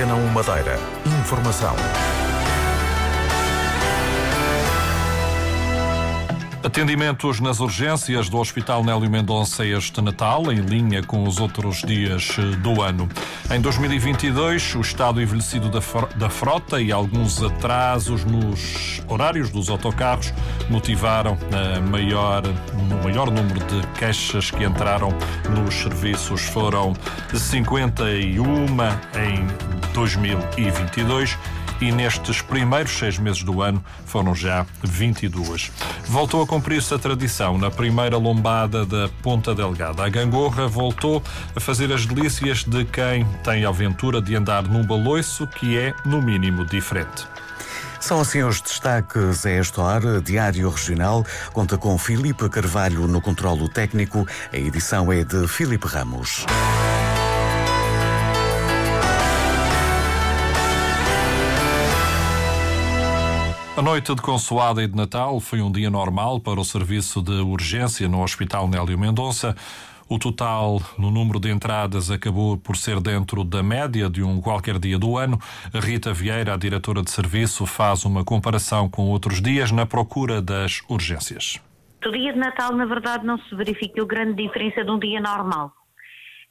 Antena 1 Madeira. Informação. Atendimentos nas urgências do Hospital Nélio Mendonça este Natal, em linha com os outros dias eh, do ano. Em 2022, o estado envelhecido da frota e alguns atrasos nos horários dos autocarros motivaram a maior, o maior número de queixas que entraram nos serviços. Foram 51 em 2022 e nestes primeiros seis meses do ano foram já 22. Voltou a cumprir-se a tradição na primeira lombada da Ponta Delgada. A gangorra voltou a fazer as delícias de quem tem a aventura de andar num baloiço que é, no mínimo, diferente. São assim os destaques a esta hora. Diário Regional conta com Filipe Carvalho no controlo técnico. A edição é de Filipe Ramos. A noite de Consoada e de Natal foi um dia normal para o serviço de urgência no Hospital Nélio Mendonça. O total no número de entradas acabou por ser dentro da média de um qualquer dia do ano. Rita Vieira, a diretora de serviço, faz uma comparação com outros dias na procura das urgências. O dia de Natal, na verdade, não se verificou grande diferença de um dia normal.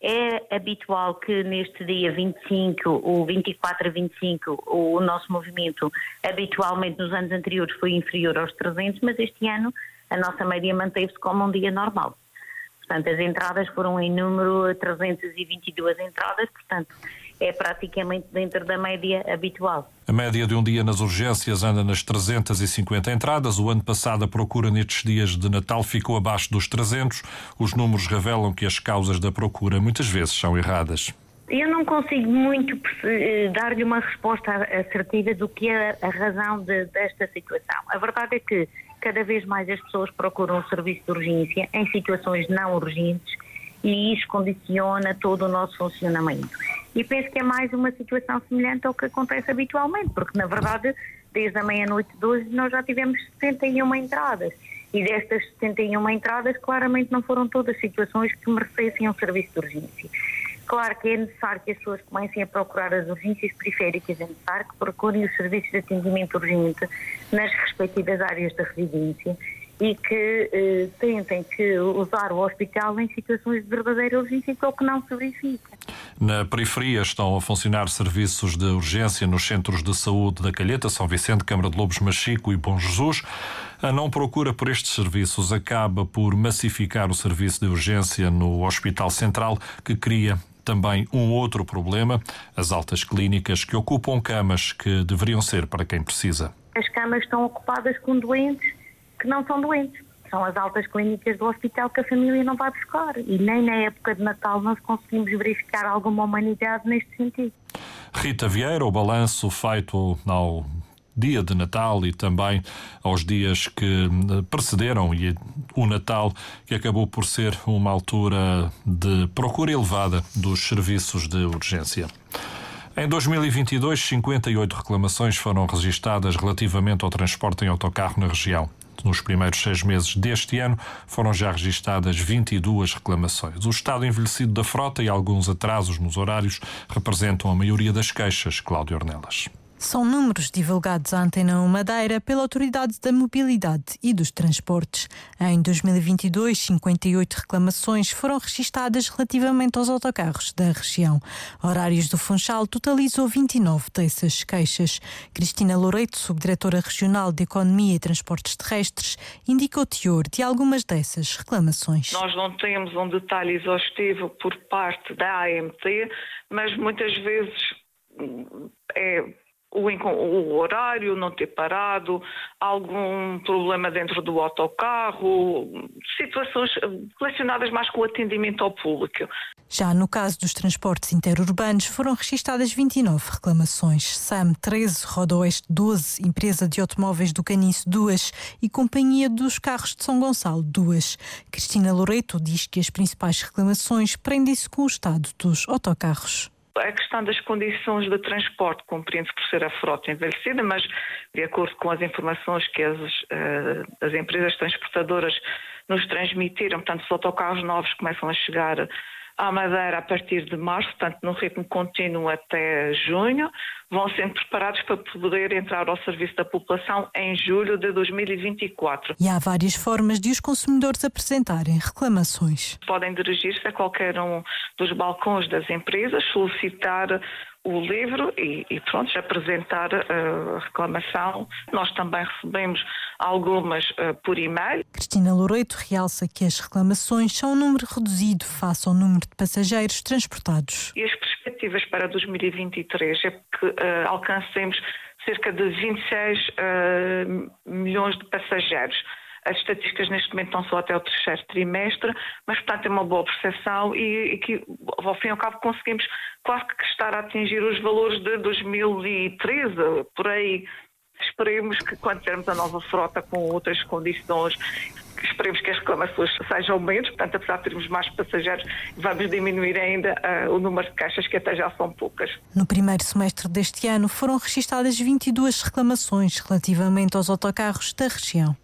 É habitual que neste dia 25, ou 24 a 25, o nosso movimento habitualmente nos anos anteriores foi inferior aos 300, mas este ano a nossa média manteve-se como um dia normal. Portanto, as entradas foram em número 322 entradas, portanto, é praticamente dentro da média habitual. A média de um dia nas urgências anda nas 350 entradas. O ano passado a procura nestes dias de Natal ficou abaixo dos 300. Os números revelam que as causas da procura muitas vezes são erradas. Eu não consigo muito eh, dar-lhe uma resposta assertiva do que é a razão de, desta situação. A verdade é que cada vez mais as pessoas procuram o serviço de urgência em situações não urgentes e isso condiciona todo o nosso funcionamento. E penso que é mais uma situação semelhante ao que acontece habitualmente, porque na verdade, desde a meia-noite de hoje, nós já tivemos 71 entradas. E destas 71 entradas, claramente não foram todas situações que merecessem um serviço de urgência. Claro que é necessário que as pessoas comecem a procurar as urgências periféricas, é necessário que procurem os serviços de atendimento urgente nas respectivas áreas da residência e que eh, tentem que usar o hospital em situações de verdadeira urgência, que é o que não se verifica. Na periferia estão a funcionar serviços de urgência nos centros de saúde da Calheta, São Vicente, Câmara de Lobos, Machico e Bom Jesus. A não procura por estes serviços acaba por massificar o serviço de urgência no Hospital Central, que cria também um outro problema: as altas clínicas que ocupam camas que deveriam ser para quem precisa. As camas estão ocupadas com doentes que não são doentes. São as altas clínicas do hospital que a família não vai buscar. E nem na época de Natal nós conseguimos verificar alguma humanidade neste sentido. Rita Vieira, o balanço feito ao dia de Natal e também aos dias que precederam e o Natal, que acabou por ser uma altura de procura elevada dos serviços de urgência. Em 2022, 58 reclamações foram registadas relativamente ao transporte em autocarro na região. Nos primeiros seis meses deste ano foram já registadas 22 reclamações. O estado envelhecido da frota e alguns atrasos nos horários representam a maioria das queixas, Cláudio Ornelas. São números divulgados à Antena 1 Madeira pela Autoridade da Mobilidade e dos Transportes. Em 2022, 58 reclamações foram registadas relativamente aos autocarros da região. Horários do Funchal totalizou 29 dessas queixas. Cristina Loureito, subdiretora regional de Economia e Transportes Terrestres, indica o teor de algumas dessas reclamações. Nós não temos um detalhe exaustivo por parte da AMT, mas muitas vezes é o, o, horário não ter parado, algum problema dentro do autocarro, situações relacionadas mais com o atendimento ao público. Já no caso dos transportes interurbanos, foram registadas 29 reclamações. SAM 13, Rodoeste 12, Empresa de Automóveis do Caniço 2 e Companhia dos Carros de São Gonçalo 2. Cristina Loreto diz que as principais reclamações prendem-se com o estado dos autocarros. A questão das condições de transporte compreende-se por ser a frota envelhecida, mas de acordo com as informações que as, uh, as empresas transportadoras nos transmitiram, portanto, os autocarros novos começam a chegar à Madeira a partir de março, portanto, num ritmo contínuo até junho, vão sendo preparados para poder entrar ao serviço da população em julho de 2024. E há várias formas de os consumidores apresentarem reclamações. Podem dirigir-se a qualquer um dos balcões das empresas, solicitar o livro e, e pronto, apresentar uh, a reclamação. Nós também recebemos algumas uh, por e-mail. Cristina Loureiro realça que as reclamações são um número reduzido face ao número de passageiros transportados. E as perspectivas para 2023 é que uh, alcancemos cerca de 26 milhões de passageiros. As estatísticas neste momento estão só até o terceiro trimestre, mas, portanto, é uma boa percepção e, e que, ao fim e ao cabo, conseguimos quase que estar a atingir os valores de 2013, por aí. Esperemos que, quando tivermos a nova frota com outras condições, esperemos que as reclamações sejam menos, portanto, apesar de termos mais passageiros, vamos diminuir ainda uh, o número de caixas, que até já são poucas. No primeiro semestre deste ano, foram registadas 22 reclamações relativamente aos autocarros da região.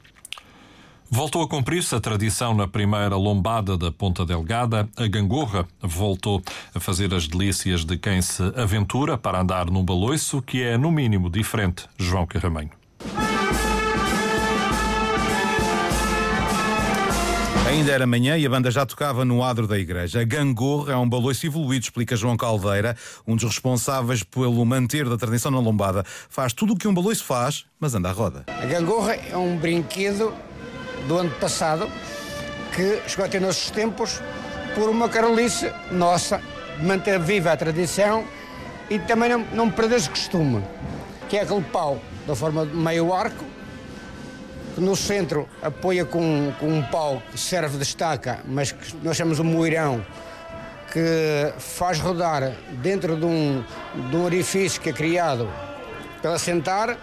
Voltou a cumprir-se a tradição na primeira lombada da Ponta Delgada. A gangorra voltou a fazer as delícias de quem se aventura para andar num baloiço que é, no mínimo, diferente. João Carramanho. Ainda era manhã e a banda já tocava no adro da igreja. A gangorra é um baloiço evoluído, explica João Caldeira, um dos responsáveis pelo manter da tradição na lombada. Faz tudo o que um baloiço faz, mas anda à roda. A gangorra é um brinquedo do ano passado, que chegou a ter nossos tempos, por uma carolice nossa, manter viva a tradição e também não, não perder esse costume, que é aquele pau da forma de meio arco, que no centro apoia com, com um pau que serve de estaca, mas que nós chamamos um moirão, que faz rodar dentro de um, de um orifício que é criado para sentar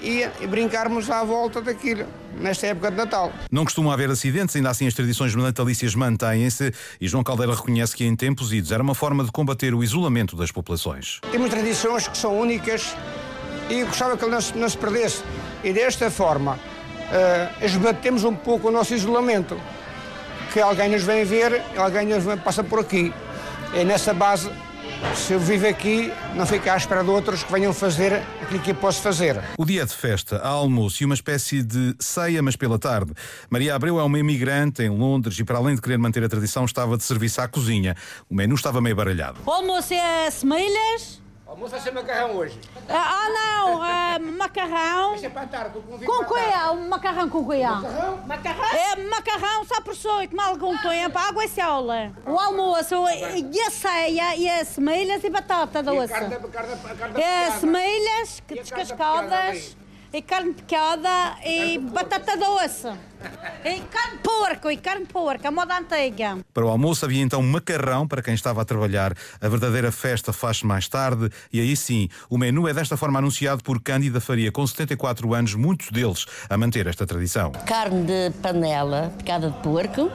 e, e brincarmos à volta daquilo nesta época de Natal. Não costuma haver acidentes, ainda assim as tradições natalícias mantêm-se e João Caldeira reconhece que em tempos idos era uma forma de combater o isolamento das populações. Temos tradições que são únicas e gostava que ele não se, não se perdesse. E desta forma uh, esbatemos um pouco o nosso isolamento. Que alguém nos vem ver, alguém nos passa por aqui. É nessa base se eu vivo aqui, não fico à espera de outros que venham fazer aquilo que eu posso fazer. O dia de festa, há almoço e uma espécie de ceia, mas pela tarde. Maria Abreu é uma imigrante em Londres e, para além de querer manter a tradição, estava de serviço à cozinha. O menu estava meio baralhado. O almoço é semelhas Almoço vai ser macarrão hoje. Ah, ah não, ah, macarrão. Deixa para a tarde, com Com coiá, um macarrão com coiá. Macarrão? Macarrão? É macarrão só por soito, mal algum tempo, água e sola. O almoço e a ceia e as semelhas e batata doce. E a carne, a carne, a carne é semelhas descascadas e carne picada e batata doce. E carne porco, e carne porco, a moda antiga. Para o almoço havia então macarrão para quem estava a trabalhar. A verdadeira festa faz-se mais tarde e aí sim, o menu é desta forma anunciado por Cândida Faria, com 74 anos, muitos deles a manter esta tradição. Carne de panela picada de porco,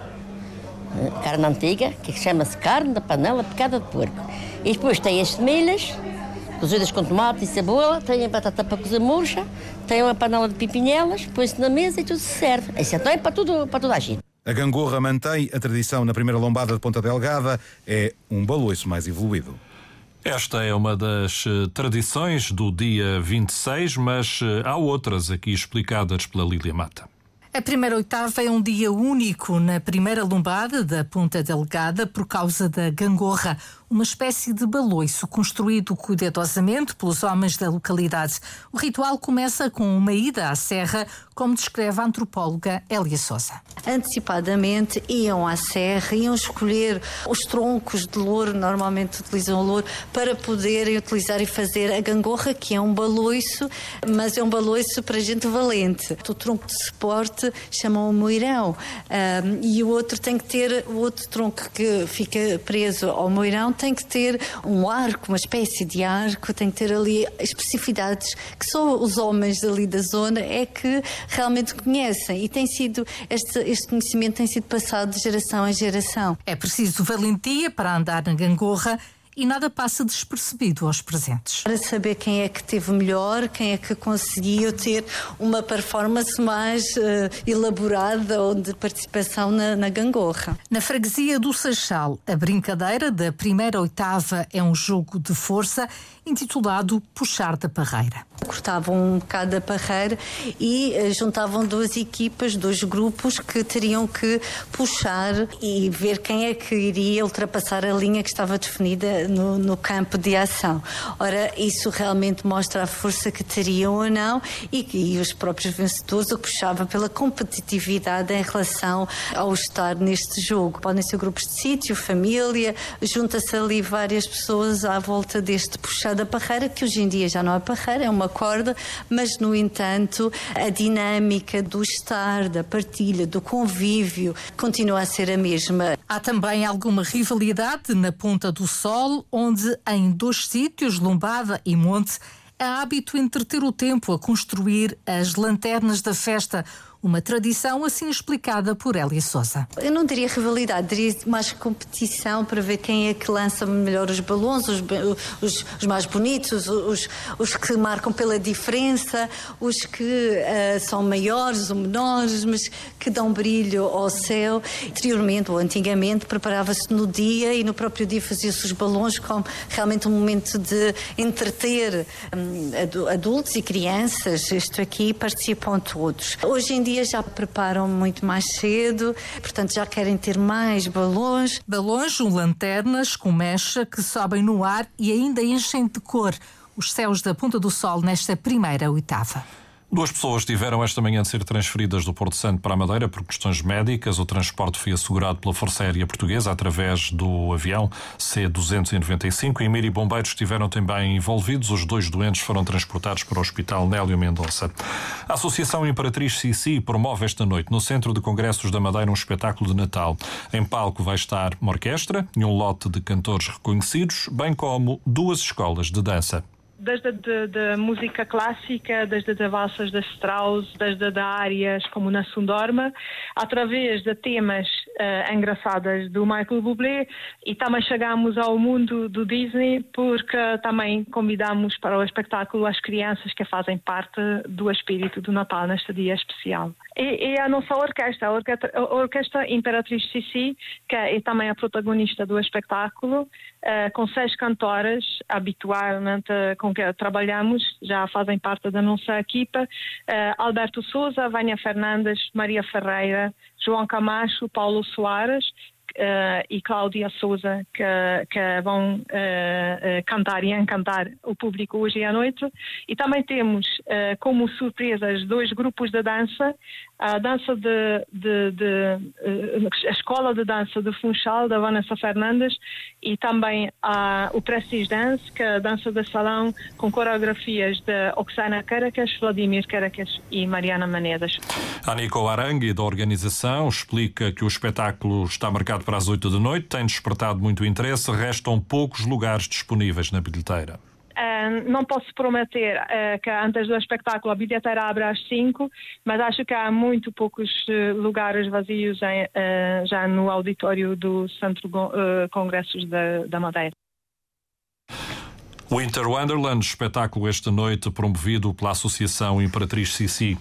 eh, carne antiga, que chama-se carne de panela picada de porco. E depois tem as semilhas, cozidas com tomate e cebola, tem a batata para cozer murcha, tem uma panela de pipinhelas, põe-se na mesa e tudo se serve. Isso então é para, tudo, para toda a gente. A gangorra mantém a tradição na primeira lombada de Ponta Delgada, é um baloiço mais evoluído. Esta é uma das eh, tradições do dia 26, mas eh, há outras aqui explicadas pela Lília Mata. A primeira oitava é um dia único na primeira lombada da Ponta Delgada por causa da gangorra, uma espécie de baloiço construído cuidadosamente pelos homens da localidade. O ritual começa com uma ida à serra, como descreve a antropóloga Elia Souza. Antecipadamente iam à serra, iam escolher os troncos de louro, normalmente utilizam louro, para poderem utilizar e fazer a gangorra, que é um baloiço, mas é um baloiço para gente valente. O tronco de suporte chamam o moirão um, e o outro tem que ter, o outro tronco que fica preso ao moirão tem que ter um arco, uma espécie de arco, tem que ter ali especificidades que só os homens ali da zona é que realmente conhecem e tem sido este, este conhecimento tem sido passado de geração em geração. É preciso valentia para andar na gangorra e nada passa despercebido aos presentes. Para saber quem é que teve melhor, quem é que conseguiu ter uma performance mais uh, elaborada ou de participação na, na gangorra. Na freguesia do Seixal, a brincadeira da primeira oitava é um jogo de força intitulado Puxar da Parreira. Cortavam um bocado da parreira e uh, juntavam duas equipas, dois grupos que teriam que puxar e ver quem é que iria ultrapassar a linha que estava definida no, no campo de ação. Ora, isso realmente mostra a força que teriam ou não e, e os próprios vencedores o puxava pela competitividade em relação ao estar neste jogo. Podem ser grupos de sítio, família, junta-se ali várias pessoas à volta deste puxar da parreira, que hoje em dia já não é parreira, é uma corda, mas no entanto a dinâmica do estar, da partilha, do convívio continua a ser a mesma. Há também alguma rivalidade na Ponta do Sol, onde em dois sítios, Lombada e Monte, é hábito entreter o tempo a construir as lanternas da festa uma tradição assim explicada por Elia Souza. Eu não diria rivalidade, diria mais competição para ver quem é que lança melhor os balões, os, os, os mais bonitos, os, os, que marcam pela diferença, os que uh, são maiores ou menores, mas que dão brilho ao céu. Anteriormente ou antigamente preparava-se no dia e no próprio dia fazia-se os balões como realmente um momento de entreter um, adultos e crianças. Isto aqui participam todos. Hoje em dia dia já preparam muito mais cedo, portanto já querem ter mais balões. Balões ou lanternas com mecha que sobem no ar e ainda enchem de cor os céus da Ponta do Sol nesta primeira oitava. Duas pessoas tiveram esta manhã de ser transferidas do Porto Santo para a Madeira por questões médicas. O transporte foi assegurado pela Força Aérea Portuguesa através do avião C-295. E Miri Bombeiros estiveram também envolvidos. Os dois doentes foram transportados para o Hospital Nélio Mendonça. A Associação Imperatriz Sissi promove esta noite no Centro de Congressos da Madeira um espetáculo de Natal. Em palco vai estar uma orquestra e um lote de cantores reconhecidos, bem como duas escolas de dança desde de, de, música clássica, desde as valsas da Strauss, desde de áreas como na Sundorma, através de temas uh, do Michael Bublé e também chegamos ao mundo do Disney porque também convidamos para o espetáculo as crianças que fazem parte do espírito do Natal neste dia especial. E, e a nossa orquestra, a orquestra, a orquestra Imperatriz Sissi, que é também a protagonista do espetáculo, uh, com seis cantoras habitualmente com com que trabalhamos, já fazem parte da nossa equipa, uh, Alberto Souza, Vânia Fernandes, Maria Ferreira, João Camacho, Paulo Soares uh, e Cláudia Souza, que, que vão uh, cantar e encantar o público hoje à noite. E também temos como surpresas dois grupos de dança, a dança de, de, de, a escola de dança de Funchal da Vanessa Fernandes e também a, o Prestige Dance, que é a dança de salão com coreografias de Oksana Caracas, Vladimir Caracas e Mariana Manedas. A Nico Arangui, da organização, explica que o espetáculo está marcado para as 8 da noite, tem despertado muito interesse, restam poucos lugares disponíveis na bilheteira. Uh, não posso prometer uh, que antes do espetáculo a bilheteira abre às 5, mas acho que há muito poucos uh, lugares vazios em, já no auditório do Centro Congressos da, da Madeira. Winter Wonderland, espetáculo esta noite promovido pela Associação Imperatriz Sissi.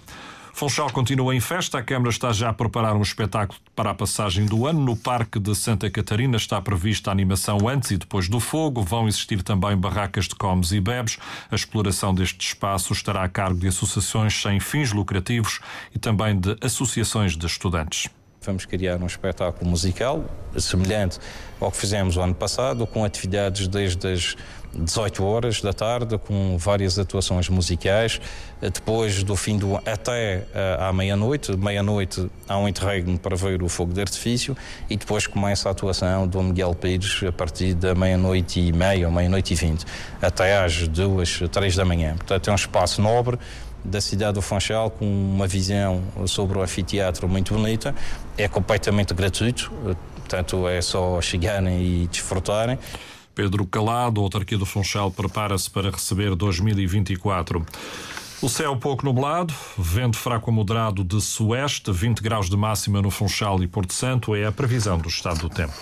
Funchal continua em festa. A Câmara está já a preparar um espetáculo para a passagem do ano. No Parque de Santa Catarina está prevista a animação antes e depois do fogo. Vão existir também barracas de comes e bebes. A exploração deste espaço estará a cargo de associações sem fins lucrativos e também de associações de estudantes. Vamos criar um espetáculo musical semelhante ao que fizemos o ano passado, com atividades desde as 18 horas da tarde, com várias atuações musicais. Depois do fim do até eh, à meia-noite, meia-noite há um interregno para ver o fogo de artifício e depois começa a atuação do Miguel Pires a partir da meia-noite e meia ou meia-noite e vinte, até às duas, três da manhã. Portanto, é um espaço nobre da cidade do Funchal com uma visão sobre o anfiteatro muito bonita. É completamente gratuito, portanto é só chegarem e desfrutarem. Pedro Calado, a autarquia do Funchal, prepara-se para receber 2024. O céu pouco nublado, vento fraco a moderado de sueste, 20 graus de máxima no Funchal e Porto Santo é a previsão do estado do tempo.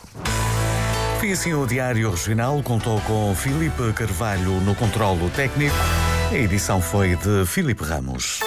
Foi assim o Diário Regional, contou com Filipe Carvalho no controlo técnico. A edição foi de Filipe Ramos.